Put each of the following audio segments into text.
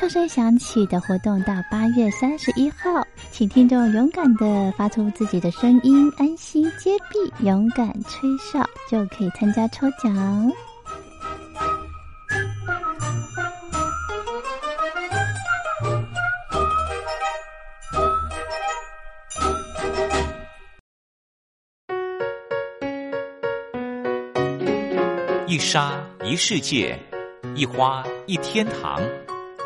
哨声响起的活动到八月三十一号，请听众勇敢的发出自己的声音，安心接币，勇敢吹哨，就可以参加抽奖。一沙一世界，一花一天堂。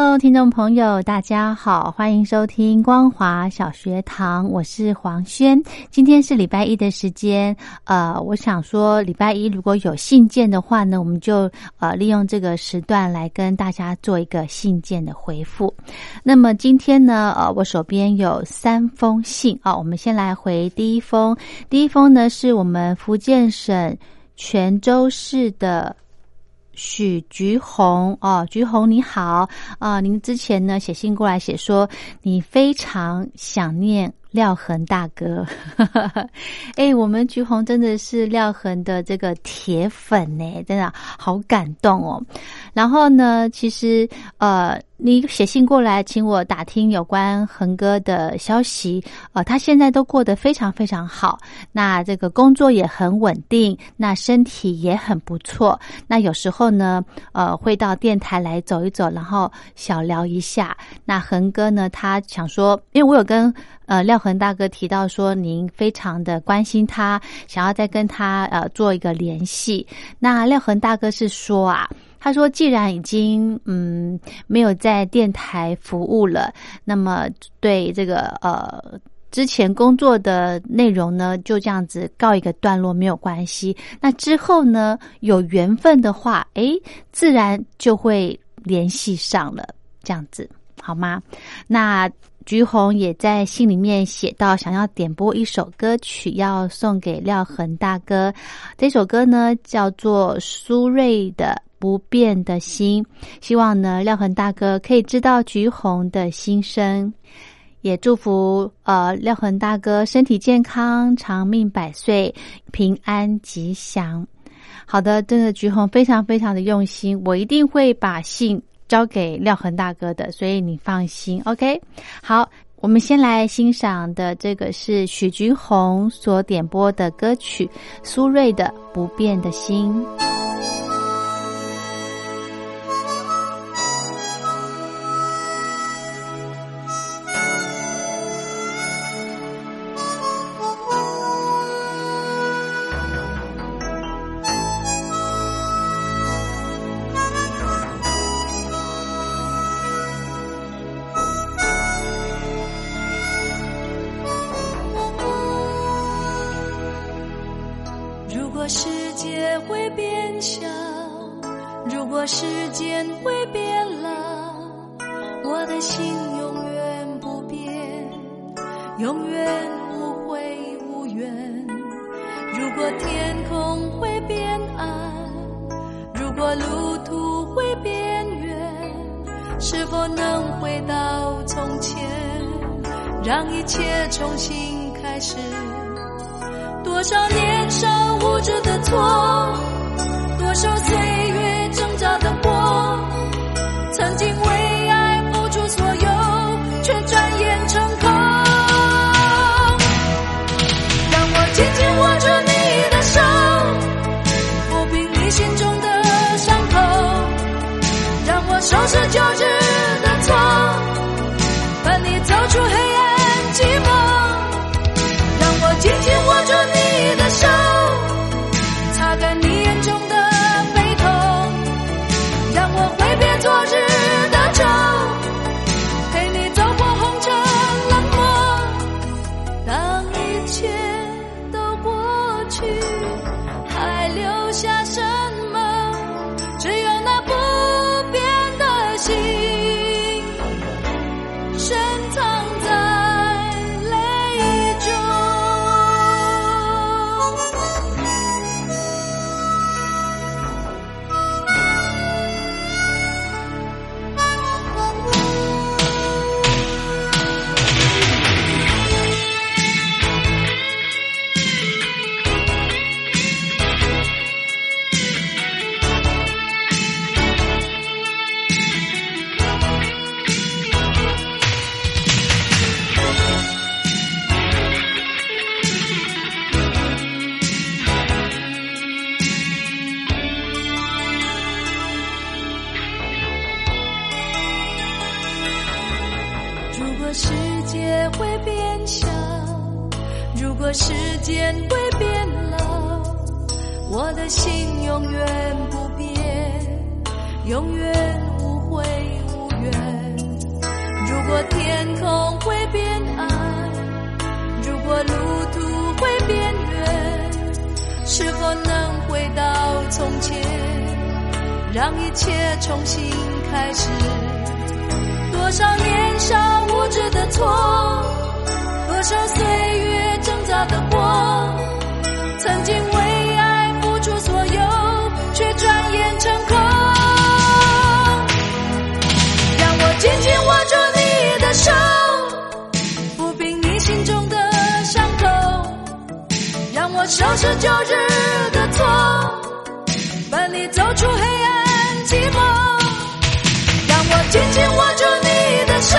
Hello，听众朋友，大家好，欢迎收听光华小学堂，我是黄轩。今天是礼拜一的时间，呃，我想说礼拜一如果有信件的话呢，我们就呃利用这个时段来跟大家做一个信件的回复。那么今天呢，呃，我手边有三封信啊，我们先来回第一封。第一封呢，是我们福建省泉州市的。许菊红哦，菊红你好啊！您之前呢写信过来写说你非常想念廖恒大哥，哎，我们菊红真的是廖恒的这个铁粉呢，真的好感动哦。然后呢，其实呃。你写信过来，请我打听有关恒哥的消息。呃，他现在都过得非常非常好，那这个工作也很稳定，那身体也很不错。那有时候呢，呃，会到电台来走一走，然后小聊一下。那恒哥呢，他想说，因为我有跟呃廖恒大哥提到说，您非常的关心他，想要再跟他呃做一个联系。那廖恒大哥是说啊。他说：“既然已经嗯没有在电台服务了，那么对这个呃之前工作的内容呢，就这样子告一个段落没有关系。那之后呢，有缘分的话，诶，自然就会联系上了，这样子好吗？那菊红也在信里面写到，想要点播一首歌曲，要送给廖恒大哥。这首歌呢，叫做苏芮的。”不变的心，希望呢廖恒大哥可以知道橘红的心声，也祝福呃廖恒大哥身体健康，长命百岁，平安吉祥。好的，真的橘红非常非常的用心，我一定会把信交给廖恒大哥的，所以你放心。OK，好，我们先来欣赏的这个是许菊红所点播的歌曲苏芮的《不变的心》。会变小如果时间会变老我的心永远不变永远无悔无怨如果天空会变暗如果路途会变远是否能回到从前？让一切重新开始。多少年少无知的错，多少岁旧日的错，伴你走出黑暗寂寞。让我紧紧握住你的手，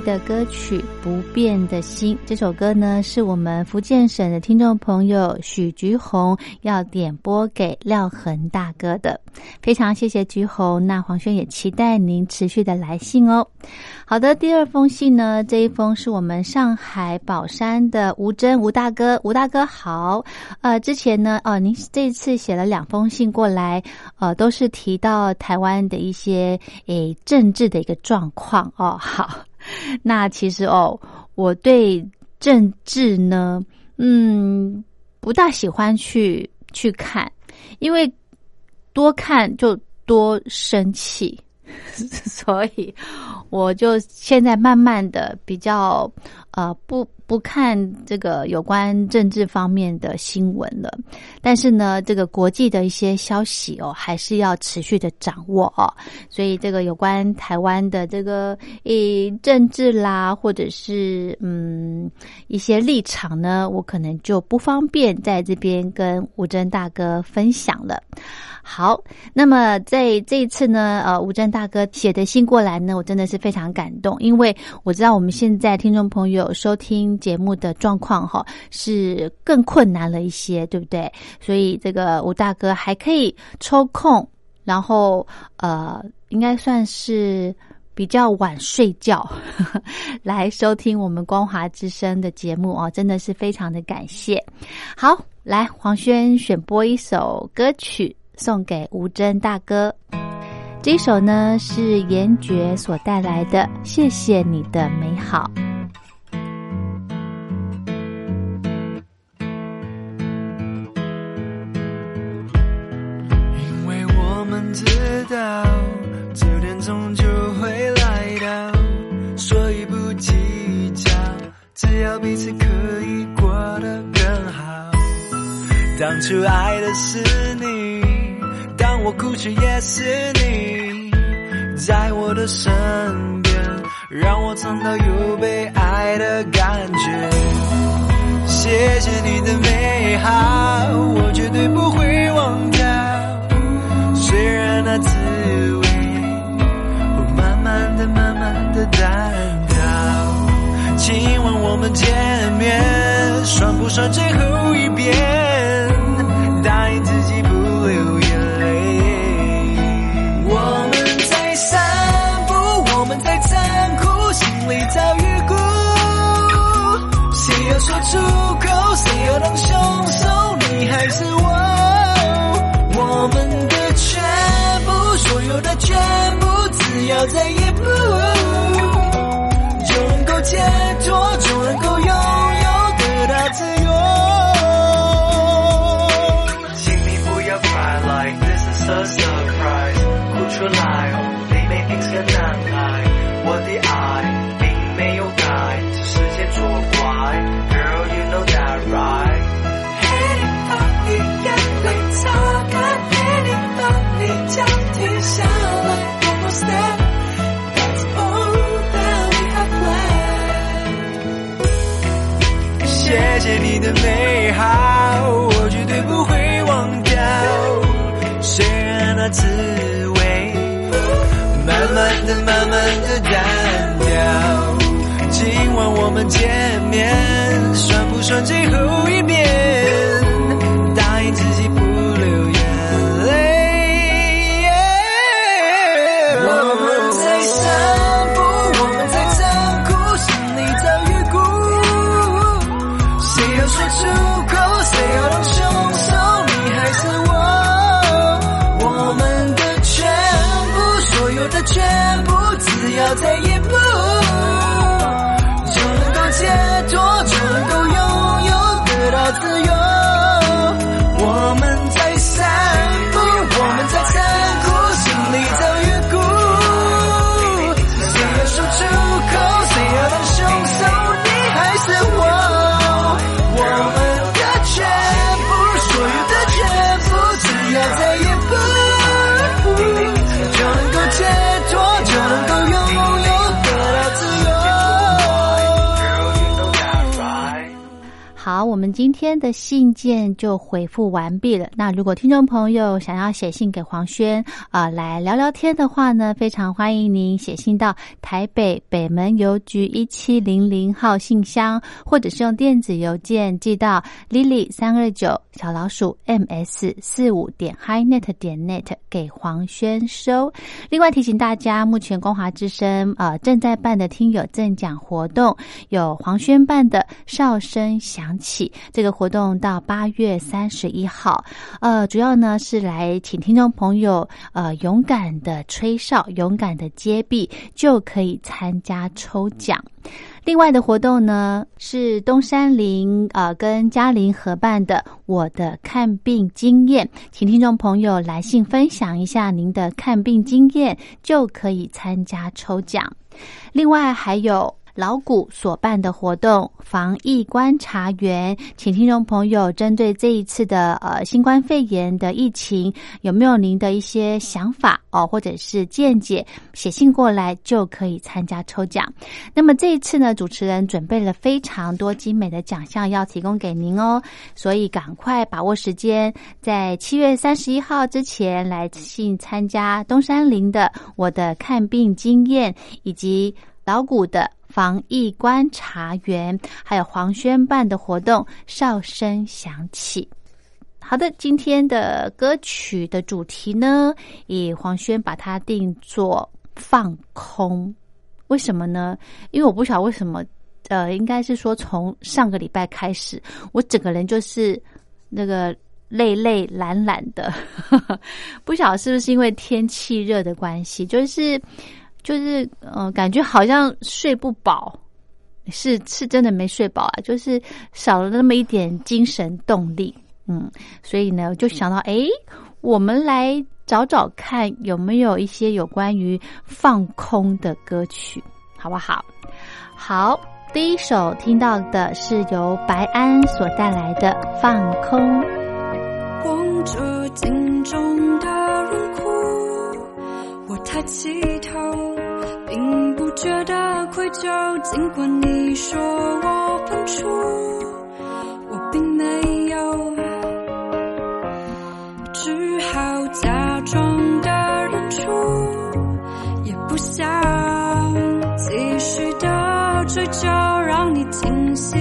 的歌曲《不变的心》这首歌呢，是我们福建省的听众朋友许菊红要点播给廖恒大哥的，非常谢谢菊红。那黄轩也期待您持续的来信哦。好的，第二封信呢，这一封是我们上海宝山的吴真吴大哥，吴大哥好。呃，之前呢，哦，您这次写了两封信过来，呃，都是提到台湾的一些诶政治的一个状况哦。好，那其实哦，我对政治呢，嗯，不大喜欢去去看，因为多看就多生气。所以我就现在慢慢的比较呃不不看这个有关政治方面的新闻了，但是呢，这个国际的一些消息哦，还是要持续的掌握哦。所以这个有关台湾的这个诶政治啦，或者是嗯一些立场呢，我可能就不方便在这边跟吴真大哥分享了。好，那么在这一次呢，呃，吴真大哥写的信过来呢，我真的是非常感动，因为我知道我们现在听众朋友收听节目的状况哈是更困难了一些，对不对？所以这个吴大哥还可以抽空，然后呃，应该算是比较晚睡觉呵呵 来收听我们光华之声的节目哦，真的是非常的感谢。好，来黄轩选播一首歌曲送给吴真大哥，这首呢是严爵所带来的《谢谢你的美好》。道九点钟就会来到，所以不计较，只要彼此可以过得更好。当初爱的是你，当我哭泣也是你，在我的身边，让我尝到有被爱的感觉。谢谢你的美好，我绝对不会忘掉。那滋味慢慢的、慢慢的淡掉。今晚我们见面，算不算最后不要再。你的美好，我绝对不会忘掉。虽然那滋味慢慢的、慢慢的淡掉。今晚我们见面，算不算最后一面？我们今天的信件就回复完毕了。那如果听众朋友想要写信给黄轩啊、来聊聊天的话呢，非常欢迎您写信到台北北门邮局一七零零号信箱，或者是用电子邮件寄到 lily 三二九小老鼠 ms 四五点 highnet 点 net 给黄轩收。另外提醒大家，目前光华之声呃正在办的听友赠奖活动，有黄轩办的哨声响起这个活动到八月三十一号，呃，主要呢是来请听众朋友呃勇敢的吹哨，勇敢的接币，就可以参加抽奖。另外的活动呢是东山林呃跟嘉玲合办的我的看病经验，请听众朋友来信分享一下您的看病经验，就可以参加抽奖。另外还有。老谷所办的活动“防疫观察员”，请听众朋友针对这一次的呃新冠肺炎的疫情，有没有您的一些想法哦，或者是见解，写信过来就可以参加抽奖。那么这一次呢，主持人准备了非常多精美的奖项要提供给您哦，所以赶快把握时间，在七月三十一号之前来信参加东山林的我的看病经验以及老谷的。防疫观察员，还有黄轩办的活动，哨声响起。好的，今天的歌曲的主题呢，以黄轩把它定做放空。为什么呢？因为我不晓得为什么，呃，应该是说从上个礼拜开始，我整个人就是那个累累懒懒的，不晓得是不是因为天气热的关系，就是就是呃，感觉好像睡不饱，是是真的没睡饱啊，就是少了那么一点精神动力，嗯，所以呢，我就想到，诶，我们来。找找看有没有一些有关于放空的歌曲，好不好？好，第一首听到的是由白安所带来的《放空》。望着镜中的轮廓，我抬起头，并不觉得愧疚。尽管你说我笨拙，我并没有。只好假装的认输，也不想继续的追究，让你清醒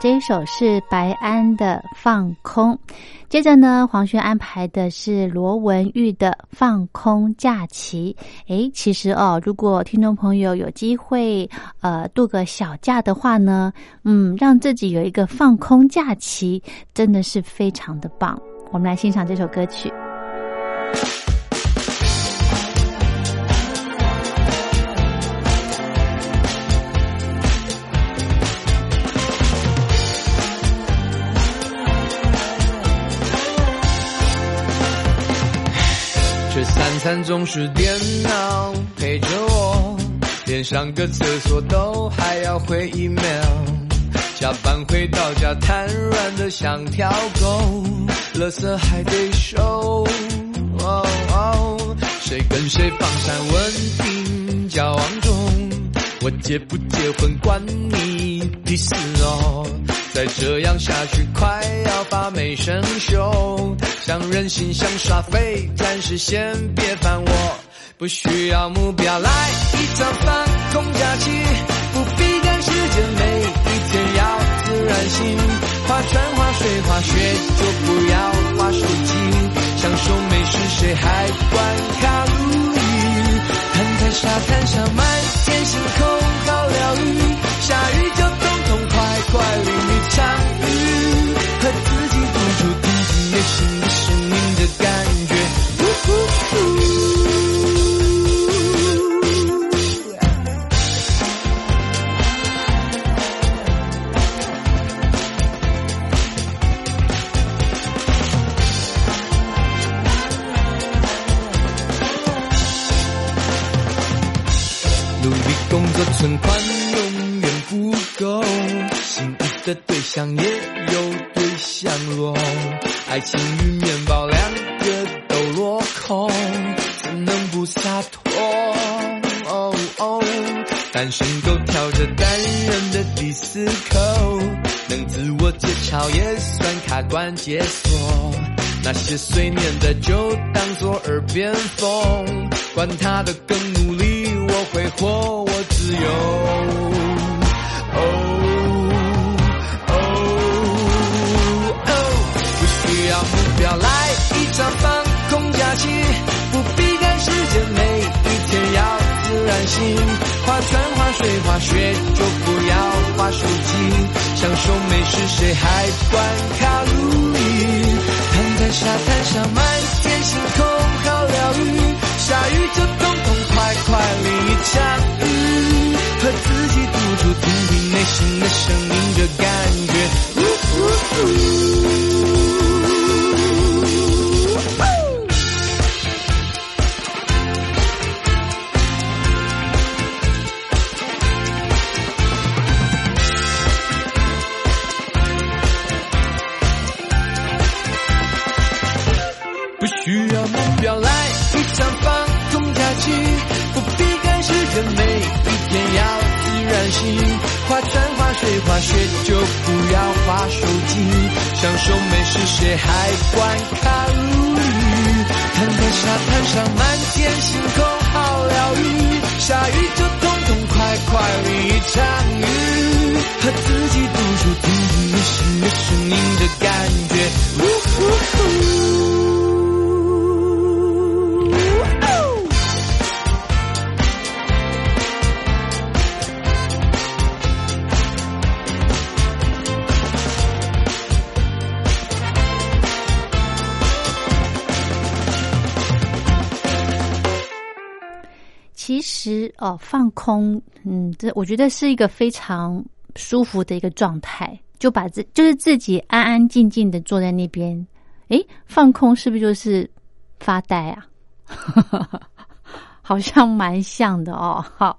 这一首是白安的《放空》，接着呢，黄轩安排的是罗文玉的《放空假期》。诶，其实哦，如果听众朋友有机会呃度个小假的话呢，嗯，让自己有一个放空假期，真的是非常的棒。我们来欣赏这首歌曲。餐总是电脑陪着我，连上个厕所都还要回 email。加班回到家瘫软的像条狗，垃圾还得收。谁跟谁放闪稳定交往中，我结不结婚关你屁事哦。再这样下去，快要发霉生锈。想任性，想耍废，暂时先别烦我。不需要目标，来一场放空假期，不必赶时间，每一天要自然醒。划船、划水、滑雪，就不要划手机，享受美食，谁还管卡路里？躺在沙滩上，满天星空，好疗愈。下雨就快淋一场雨，和自己独处，听听内心的声音的感觉。呜呼呜爱情与面包两个都落空，怎能不洒脱？哦哦，单身狗跳着单人的迪斯科，能自我解嘲也算卡关解锁。那些碎念的就当作耳边风，管他的更努力，我挥霍我自由。自然醒。划船、划水、滑雪，就不要划手机，享受美食，谁还管卡路里？躺在沙滩上，满天星空，好疗愈。下雨就痛痛快快淋一场雨，和自己独处，听听内心的声音这感觉。是哦，放空，嗯，这我觉得是一个非常舒服的一个状态，就把自就是自己安安静静的坐在那边，诶，放空是不是就是发呆啊？好像蛮像的哦。好，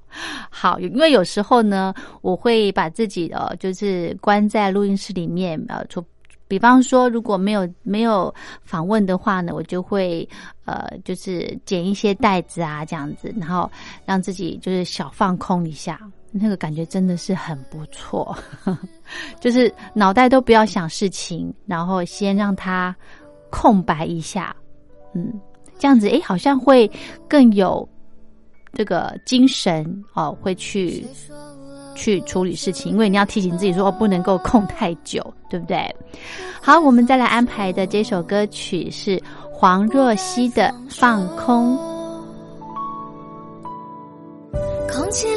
好，因为有时候呢，我会把自己呃，就是关在录音室里面，呃，出。比方说，如果没有没有访问的话呢，我就会呃，就是捡一些袋子啊，这样子，然后让自己就是小放空一下，那个感觉真的是很不错。就是脑袋都不要想事情，然后先让它空白一下，嗯，这样子诶，好像会更有这个精神哦，会去。去处理事情，因为你要提醒自己说哦，不能够空太久，对不对？好，我们再来安排的这首歌曲是黄若曦的《放空》。空气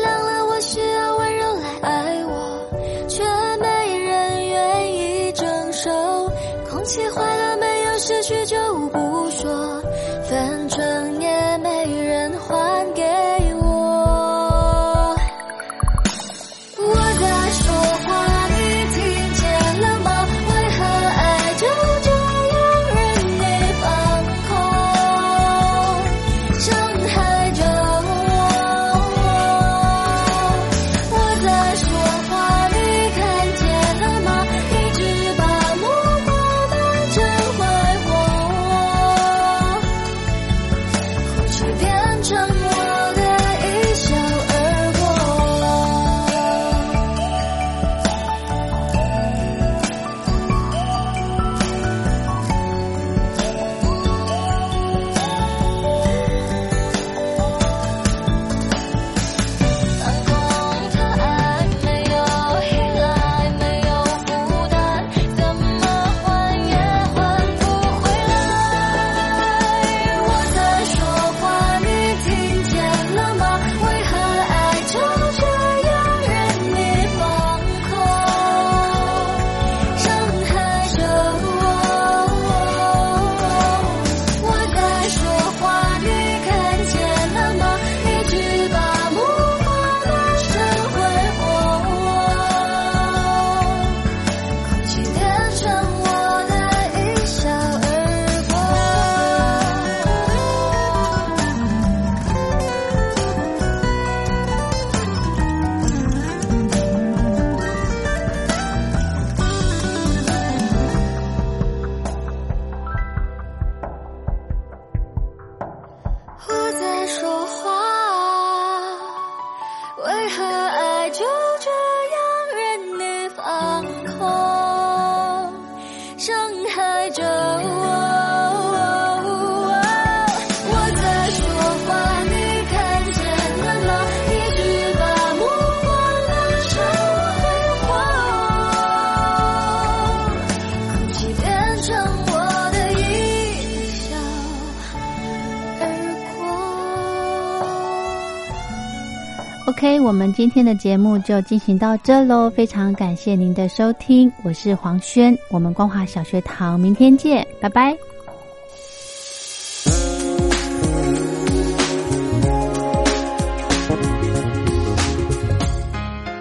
OK，我们今天的节目就进行到这喽，非常感谢您的收听，我是黄轩，我们光华小学堂明天见，拜拜。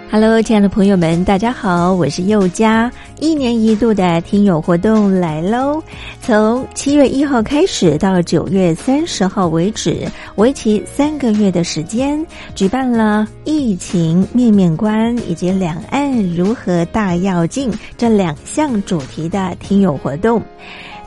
Hello，亲爱的朋友们，大家好，我是佑佳。一年一度的听友活动来喽！从七月一号开始到九月三十号为止，为期三个月的时间，举办了疫情面面观以及两岸如何大要进这两项主题的听友活动。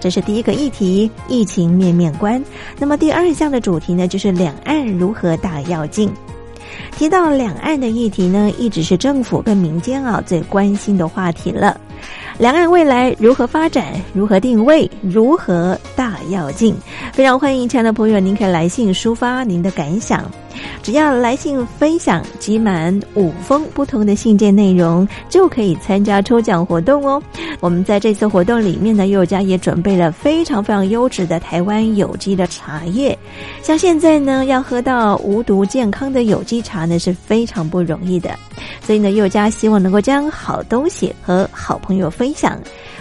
这是第一个议题，疫情面面观。那么第二项的主题呢，就是两岸如何大要进。提到两岸的议题呢，一直是政府跟民间啊最关心的话题了。两岸未来如何发展？如何定位？如何大跃进？非常欢迎亲爱的朋友，您可以来信抒发您的感想。只要来信分享集满五封不同的信件内容，就可以参加抽奖活动哦。我们在这次活动里面呢，佑家也准备了非常非常优质的台湾有机的茶叶。像现在呢，要喝到无毒健康的有机茶呢，是非常不容易的。所以呢，佑家希望能够将好东西和好朋友分享。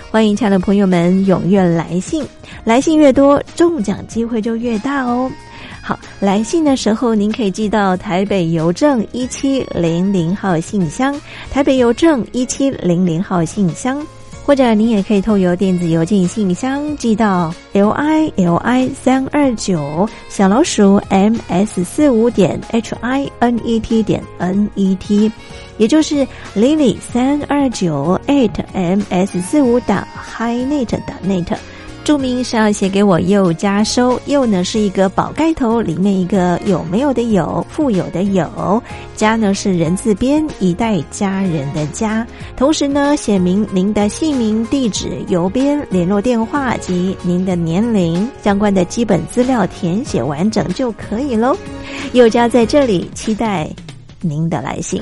欢迎亲爱的朋友们踊跃来信，来信越多，中奖机会就越大哦。好，来信的时候您可以寄到台北邮政一七零零号信箱，台北邮政一七零零号信箱，或者您也可以透邮电子邮件信箱寄到 l i l i 三二九小老鼠 m s 四五点 h i n e t 点 n e t，也就是 lily 三二九 eight m s 四五打 highnet 的 net。注明是要写给我又加收，又呢是一个宝盖头，里面一个有没有的有，富有的有，家呢是人字边，一代家人的家。同时呢，写明您的姓名、地址、邮编、联络电话及您的年龄相关的基本资料填写完整就可以喽。又家在这里期待您的来信。